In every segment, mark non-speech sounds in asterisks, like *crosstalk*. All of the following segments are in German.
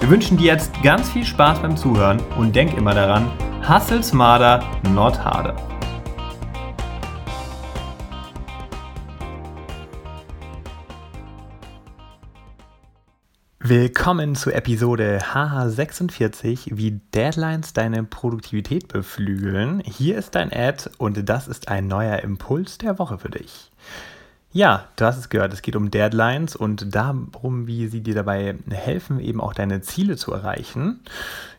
Wir wünschen dir jetzt ganz viel Spaß beim Zuhören und denk immer daran, hustle smarter, not harder. Willkommen zu Episode HH46, wie Deadlines deine Produktivität beflügeln. Hier ist dein Ad und das ist ein neuer Impuls der Woche für dich. Ja, du hast es gehört, es geht um Deadlines und darum, wie sie dir dabei helfen, eben auch deine Ziele zu erreichen.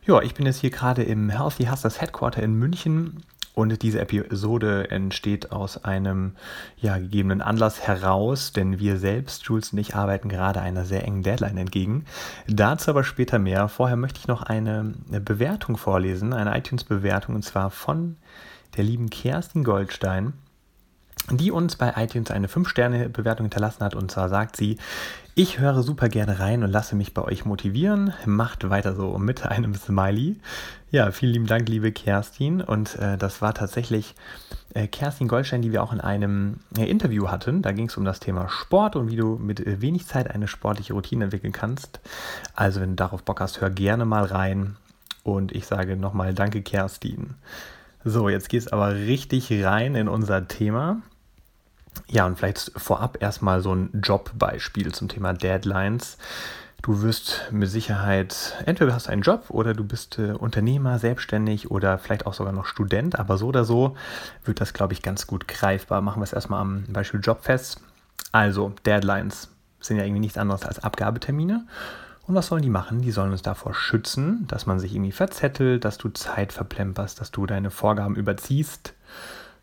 Ja, ich bin jetzt hier gerade im Healthy Hustlers Headquarter in München und diese Episode entsteht aus einem ja, gegebenen Anlass heraus, denn wir selbst, Jules und ich, arbeiten gerade einer sehr engen Deadline entgegen. Dazu aber später mehr. Vorher möchte ich noch eine Bewertung vorlesen, eine iTunes-Bewertung, und zwar von der lieben Kerstin Goldstein die uns bei iTunes eine 5-Sterne-Bewertung hinterlassen hat. Und zwar sagt sie, ich höre super gerne rein und lasse mich bei euch motivieren. Macht weiter so mit einem Smiley. Ja, vielen lieben Dank, liebe Kerstin. Und äh, das war tatsächlich äh, Kerstin Goldstein, die wir auch in einem äh, Interview hatten. Da ging es um das Thema Sport und wie du mit äh, wenig Zeit eine sportliche Routine entwickeln kannst. Also, wenn du darauf Bock hast, hör gerne mal rein. Und ich sage nochmal Danke, Kerstin. So, jetzt geht es aber richtig rein in unser Thema. Ja, und vielleicht vorab erstmal so ein Jobbeispiel zum Thema Deadlines. Du wirst mit Sicherheit, entweder hast du einen Job oder du bist äh, Unternehmer, selbstständig oder vielleicht auch sogar noch Student, aber so oder so wird das, glaube ich, ganz gut greifbar. Machen wir es erstmal am Beispiel Job fest. Also, Deadlines sind ja irgendwie nichts anderes als Abgabetermine. Und was sollen die machen? Die sollen uns davor schützen, dass man sich irgendwie verzettelt, dass du Zeit verplemperst, dass du deine Vorgaben überziehst.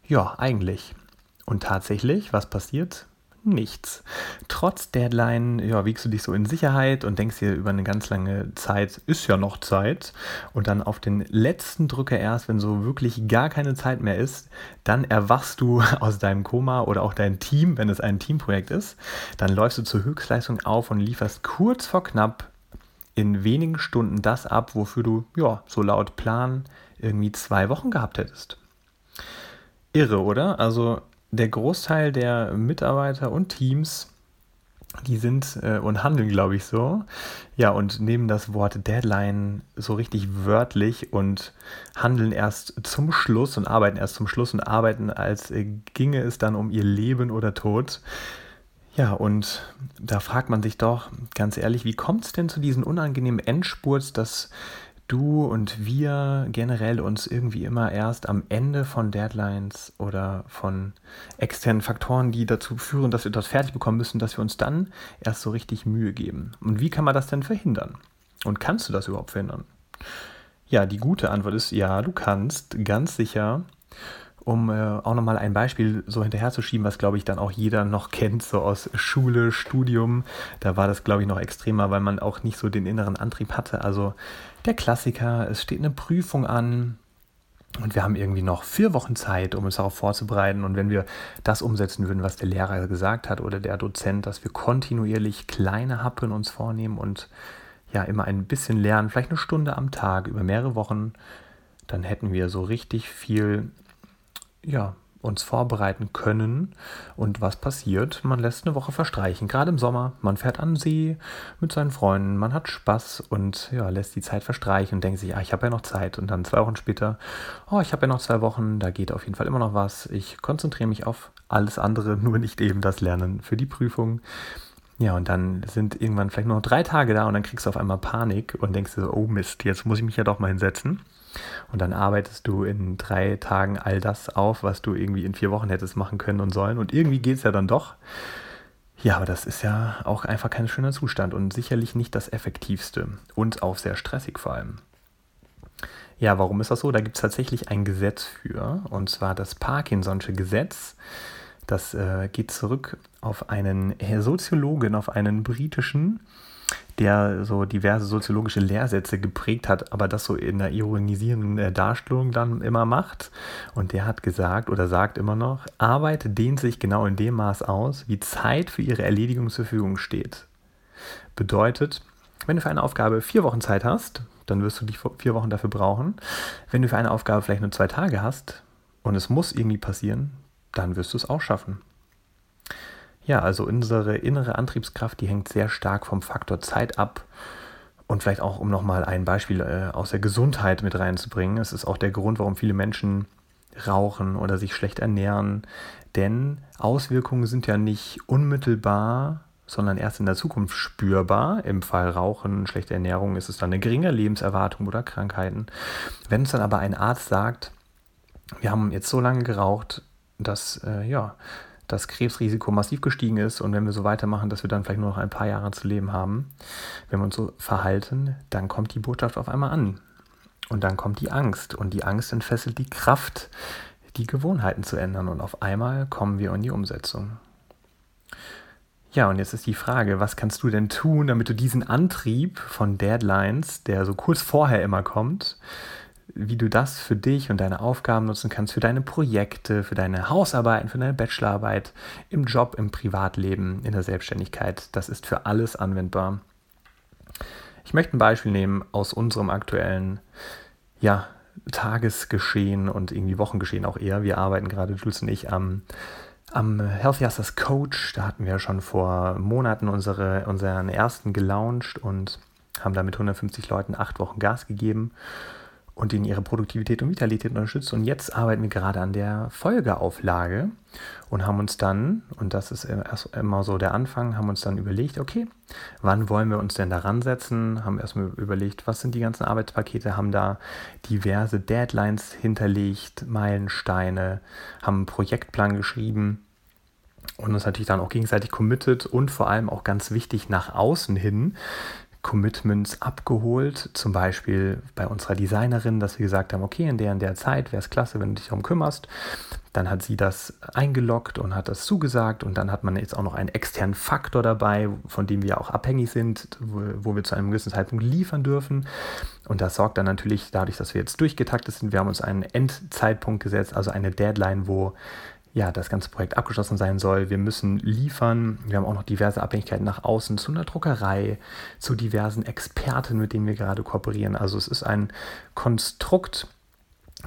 Ja, eigentlich. Und tatsächlich, was passiert? Nichts. Trotz Deadline ja, wiegst du dich so in Sicherheit und denkst dir über eine ganz lange Zeit, ist ja noch Zeit. Und dann auf den letzten Drücker erst, wenn so wirklich gar keine Zeit mehr ist, dann erwachst du *laughs* aus deinem Koma oder auch dein Team, wenn es ein Teamprojekt ist. Dann läufst du zur Höchstleistung auf und lieferst kurz vor knapp in wenigen Stunden das ab, wofür du, ja, so laut Plan irgendwie zwei Wochen gehabt hättest. Irre, oder? Also der Großteil der Mitarbeiter und Teams, die sind äh, und handeln, glaube ich, so. Ja, und nehmen das Wort Deadline so richtig wörtlich und handeln erst zum Schluss und arbeiten erst zum Schluss und arbeiten, als äh, ginge es dann um ihr Leben oder Tod. Ja, und da fragt man sich doch ganz ehrlich, wie kommt es denn zu diesem unangenehmen Endspurt, dass du und wir generell uns irgendwie immer erst am Ende von Deadlines oder von externen Faktoren, die dazu führen, dass wir das fertig bekommen müssen, dass wir uns dann erst so richtig Mühe geben. Und wie kann man das denn verhindern? Und kannst du das überhaupt verhindern? Ja, die gute Antwort ist ja, du kannst ganz sicher um äh, auch nochmal ein Beispiel so hinterherzuschieben, was glaube ich dann auch jeder noch kennt, so aus Schule, Studium. Da war das glaube ich noch extremer, weil man auch nicht so den inneren Antrieb hatte. Also der Klassiker, es steht eine Prüfung an und wir haben irgendwie noch vier Wochen Zeit, um uns darauf vorzubereiten. Und wenn wir das umsetzen würden, was der Lehrer gesagt hat oder der Dozent, dass wir kontinuierlich kleine Happen uns vornehmen und ja immer ein bisschen lernen, vielleicht eine Stunde am Tag über mehrere Wochen, dann hätten wir so richtig viel ja, uns vorbereiten können. Und was passiert? Man lässt eine Woche verstreichen, gerade im Sommer. Man fährt an den See mit seinen Freunden, man hat Spaß und ja, lässt die Zeit verstreichen und denkt sich, ah, ich habe ja noch Zeit. Und dann zwei Wochen später, oh, ich habe ja noch zwei Wochen, da geht auf jeden Fall immer noch was. Ich konzentriere mich auf alles andere, *laughs* nur nicht eben das Lernen für die Prüfung. Ja, und dann sind irgendwann vielleicht nur noch drei Tage da und dann kriegst du auf einmal Panik und denkst dir so, oh Mist, jetzt muss ich mich ja doch mal hinsetzen. Und dann arbeitest du in drei Tagen all das auf, was du irgendwie in vier Wochen hättest machen können und sollen. Und irgendwie geht es ja dann doch. Ja, aber das ist ja auch einfach kein schöner Zustand und sicherlich nicht das Effektivste und auch sehr stressig vor allem. Ja, warum ist das so? Da gibt es tatsächlich ein Gesetz für, und zwar das Parkinson'sche Gesetz. Das äh, geht zurück auf einen Soziologen, auf einen britischen, der so diverse soziologische Lehrsätze geprägt hat, aber das so in einer ironisierenden äh, Darstellung dann immer macht. Und der hat gesagt oder sagt immer noch, Arbeit dehnt sich genau in dem Maß aus, wie Zeit für ihre Erledigung zur Verfügung steht. Bedeutet, wenn du für eine Aufgabe vier Wochen Zeit hast, dann wirst du die vier Wochen dafür brauchen. Wenn du für eine Aufgabe vielleicht nur zwei Tage hast und es muss irgendwie passieren, dann wirst du es auch schaffen. Ja, also unsere innere Antriebskraft, die hängt sehr stark vom Faktor Zeit ab. Und vielleicht auch, um nochmal ein Beispiel äh, aus der Gesundheit mit reinzubringen. Es ist auch der Grund, warum viele Menschen rauchen oder sich schlecht ernähren. Denn Auswirkungen sind ja nicht unmittelbar, sondern erst in der Zukunft spürbar. Im Fall Rauchen, schlechte Ernährung ist es dann eine geringe Lebenserwartung oder Krankheiten. Wenn uns dann aber ein Arzt sagt, wir haben jetzt so lange geraucht, dass äh, ja, das Krebsrisiko massiv gestiegen ist und wenn wir so weitermachen, dass wir dann vielleicht nur noch ein paar Jahre zu leben haben, wenn wir uns so verhalten, dann kommt die Botschaft auf einmal an. Und dann kommt die Angst und die Angst entfesselt die Kraft, die Gewohnheiten zu ändern und auf einmal kommen wir in die Umsetzung. Ja, und jetzt ist die Frage, was kannst du denn tun, damit du diesen Antrieb von Deadlines, der so kurz vorher immer kommt, wie du das für dich und deine Aufgaben nutzen kannst, für deine Projekte, für deine Hausarbeiten, für deine Bachelorarbeit, im Job, im Privatleben, in der Selbstständigkeit. Das ist für alles anwendbar. Ich möchte ein Beispiel nehmen aus unserem aktuellen ja, Tagesgeschehen und irgendwie Wochengeschehen auch eher. Wir arbeiten gerade, Jules und ich, am, am Healthy Yastas Coach. Da hatten wir schon vor Monaten unsere, unseren ersten gelauncht und haben da mit 150 Leuten acht Wochen Gas gegeben und in ihre Produktivität und Vitalität unterstützt. Und jetzt arbeiten wir gerade an der Folgeauflage und haben uns dann, und das ist immer so der Anfang, haben uns dann überlegt, okay, wann wollen wir uns denn daran setzen? Haben erstmal überlegt, was sind die ganzen Arbeitspakete, haben da diverse Deadlines hinterlegt, Meilensteine, haben einen Projektplan geschrieben und uns natürlich dann auch gegenseitig committed und vor allem auch ganz wichtig nach außen hin Commitments abgeholt, zum Beispiel bei unserer Designerin, dass wir gesagt haben, okay, in der in der Zeit wäre es klasse, wenn du dich darum kümmerst. Dann hat sie das eingeloggt und hat das zugesagt und dann hat man jetzt auch noch einen externen Faktor dabei, von dem wir auch abhängig sind, wo, wir zu einem gewissen Zeitpunkt liefern dürfen. Und das sorgt dann natürlich dadurch, dass wir jetzt durchgetaktet sind. Wir haben uns einen Endzeitpunkt gesetzt, also eine Deadline, wo ja, das ganze Projekt abgeschlossen sein soll. Wir müssen liefern. Wir haben auch noch diverse Abhängigkeiten nach außen zu einer Druckerei, zu diversen Experten, mit denen wir gerade kooperieren. Also es ist ein Konstrukt,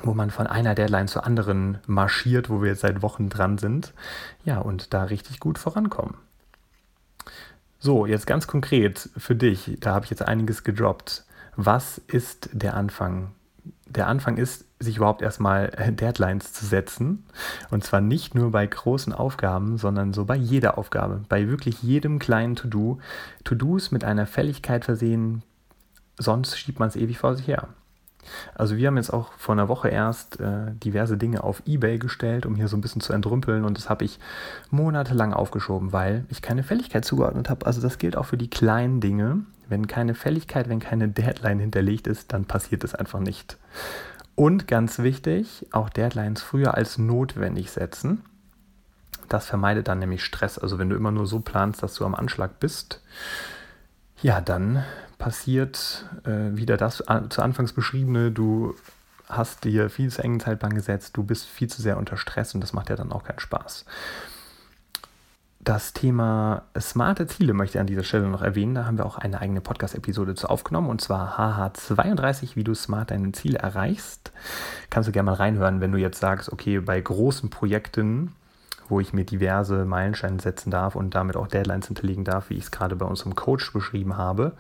wo man von einer Deadline zur anderen marschiert, wo wir jetzt seit Wochen dran sind. Ja, und da richtig gut vorankommen. So, jetzt ganz konkret für dich, da habe ich jetzt einiges gedroppt. Was ist der Anfang der Anfang ist, sich überhaupt erstmal Deadlines zu setzen. Und zwar nicht nur bei großen Aufgaben, sondern so bei jeder Aufgabe, bei wirklich jedem kleinen To-Do. To-Dos mit einer Fälligkeit versehen, sonst schiebt man es ewig vor sich her. Also wir haben jetzt auch vor einer Woche erst äh, diverse Dinge auf eBay gestellt, um hier so ein bisschen zu entrümpeln und das habe ich monatelang aufgeschoben, weil ich keine Fälligkeit zugeordnet habe. Also das gilt auch für die kleinen Dinge. Wenn keine Fälligkeit, wenn keine Deadline hinterlegt ist, dann passiert es einfach nicht. Und ganz wichtig, auch Deadlines früher als notwendig setzen. Das vermeidet dann nämlich Stress. Also wenn du immer nur so planst, dass du am Anschlag bist, ja, dann passiert äh, wieder das an, zu Anfangs beschriebene, du hast dir viel zu engen Zeitplan gesetzt, du bist viel zu sehr unter Stress und das macht ja dann auch keinen Spaß. Das Thema smarte Ziele möchte ich an dieser Stelle noch erwähnen. Da haben wir auch eine eigene Podcast-Episode zu aufgenommen und zwar HH32, wie du smart deine Ziele erreichst. Kannst du gerne mal reinhören, wenn du jetzt sagst, okay, bei großen Projekten wo ich mir diverse Meilensteine setzen darf und damit auch Deadlines hinterlegen darf, wie ich es gerade bei unserem Coach beschrieben habe.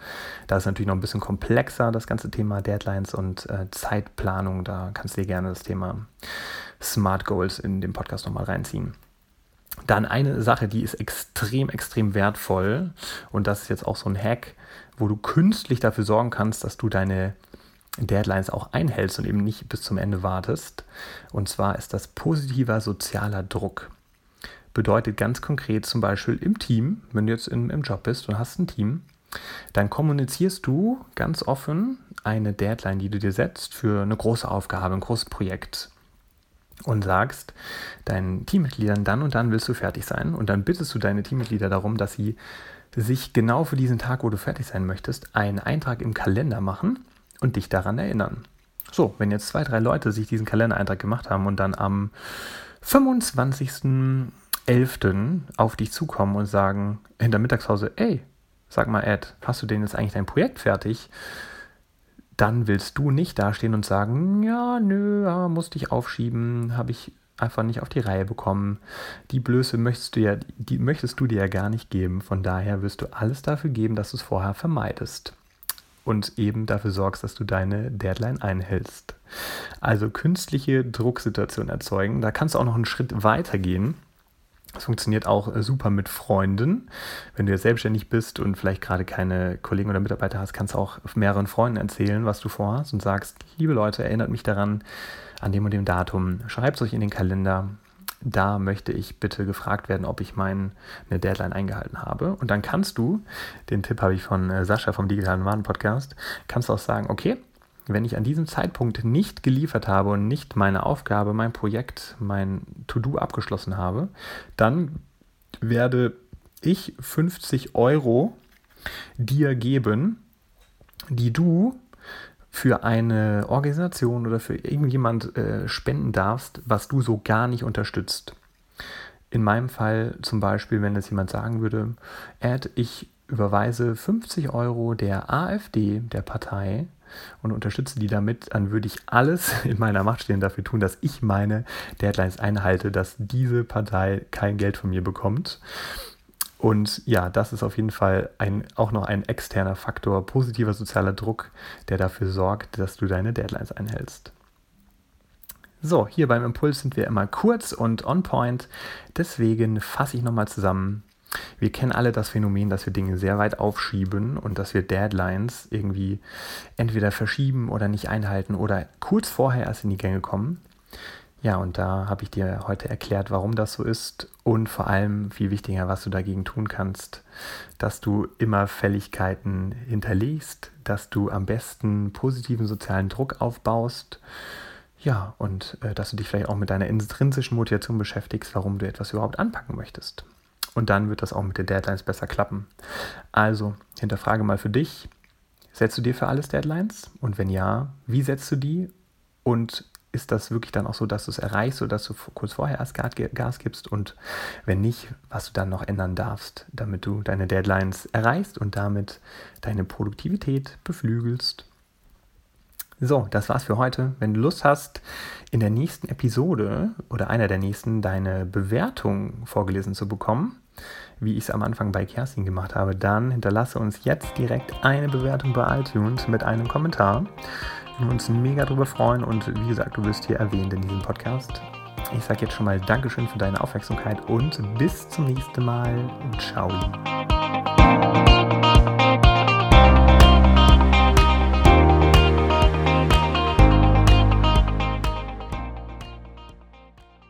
Da ist natürlich noch ein bisschen komplexer, das ganze Thema Deadlines und äh, Zeitplanung. Da kannst du dir gerne das Thema Smart Goals in dem Podcast nochmal reinziehen. Dann eine Sache, die ist extrem, extrem wertvoll. Und das ist jetzt auch so ein Hack, wo du künstlich dafür sorgen kannst, dass du deine Deadlines auch einhältst und eben nicht bis zum Ende wartest. Und zwar ist das positiver sozialer Druck. Bedeutet ganz konkret zum Beispiel im Team, wenn du jetzt im, im Job bist und hast ein Team, dann kommunizierst du ganz offen eine Deadline, die du dir setzt für eine große Aufgabe, ein großes Projekt und sagst deinen Teammitgliedern, dann und dann willst du fertig sein und dann bittest du deine Teammitglieder darum, dass sie sich genau für diesen Tag, wo du fertig sein möchtest, einen Eintrag im Kalender machen und dich daran erinnern. So, wenn jetzt zwei, drei Leute sich diesen Kalendereintrag gemacht haben und dann am 25.11. auf dich zukommen und sagen in der Mittagspause, ey, sag mal Ed, hast du denn jetzt eigentlich dein Projekt fertig? Dann willst du nicht dastehen und sagen, ja, nö, musste ich aufschieben, habe ich einfach nicht auf die Reihe bekommen. Die Blöße möchtest du ja, die möchtest du dir ja gar nicht geben. Von daher wirst du alles dafür geben, dass du es vorher vermeidest. Und eben dafür sorgst, dass du deine Deadline einhältst. Also künstliche Drucksituation erzeugen. Da kannst du auch noch einen Schritt weiter gehen. Das funktioniert auch super mit Freunden. Wenn du jetzt selbstständig bist und vielleicht gerade keine Kollegen oder Mitarbeiter hast, kannst du auch mehreren Freunden erzählen, was du vorhast und sagst, liebe Leute, erinnert mich daran, an dem und dem Datum. Schreibt es euch in den Kalender. Da möchte ich bitte gefragt werden, ob ich meine Deadline eingehalten habe. Und dann kannst du, den Tipp habe ich von äh, Sascha vom Digitalen Waren Podcast, kannst du auch sagen, okay, wenn ich an diesem Zeitpunkt nicht geliefert habe und nicht meine Aufgabe, mein Projekt, mein To-Do abgeschlossen habe, dann werde ich 50 Euro dir geben, die du für eine Organisation oder für irgendjemand äh, spenden darfst, was du so gar nicht unterstützt. In meinem Fall zum Beispiel, wenn jetzt jemand sagen würde, Ed, ich überweise 50 Euro der AfD, der Partei, und unterstütze die damit, dann würde ich alles *laughs* in meiner Macht stehen dafür tun, dass ich meine Deadlines einhalte, dass diese Partei kein Geld von mir bekommt. Und ja, das ist auf jeden Fall ein, auch noch ein externer Faktor, positiver sozialer Druck, der dafür sorgt, dass du deine Deadlines einhältst. So, hier beim Impuls sind wir immer kurz und on point. Deswegen fasse ich nochmal zusammen. Wir kennen alle das Phänomen, dass wir Dinge sehr weit aufschieben und dass wir Deadlines irgendwie entweder verschieben oder nicht einhalten oder kurz vorher erst in die Gänge kommen. Ja, und da habe ich dir heute erklärt, warum das so ist und vor allem viel wichtiger, was du dagegen tun kannst, dass du immer Fälligkeiten hinterlegst, dass du am besten positiven sozialen Druck aufbaust. Ja, und äh, dass du dich vielleicht auch mit deiner intrinsischen Motivation beschäftigst, warum du etwas überhaupt anpacken möchtest. Und dann wird das auch mit den Deadlines besser klappen. Also, hinterfrage mal für dich, setzt du dir für alles Deadlines? Und wenn ja, wie setzt du die? Und ist das wirklich dann auch so, dass du es erreichst oder dass du kurz vorher erst Gas gibst und wenn nicht, was du dann noch ändern darfst, damit du deine Deadlines erreichst und damit deine Produktivität beflügelst. So, das war's für heute. Wenn du Lust hast, in der nächsten Episode oder einer der nächsten deine Bewertung vorgelesen zu bekommen, wie ich es am Anfang bei Kerstin gemacht habe, dann hinterlasse uns jetzt direkt eine Bewertung bei iTunes mit einem Kommentar. Wir uns mega drüber freuen und wie gesagt, du wirst hier erwähnt in diesem Podcast. Ich sage jetzt schon mal Dankeschön für deine Aufmerksamkeit und bis zum nächsten Mal. Ciao.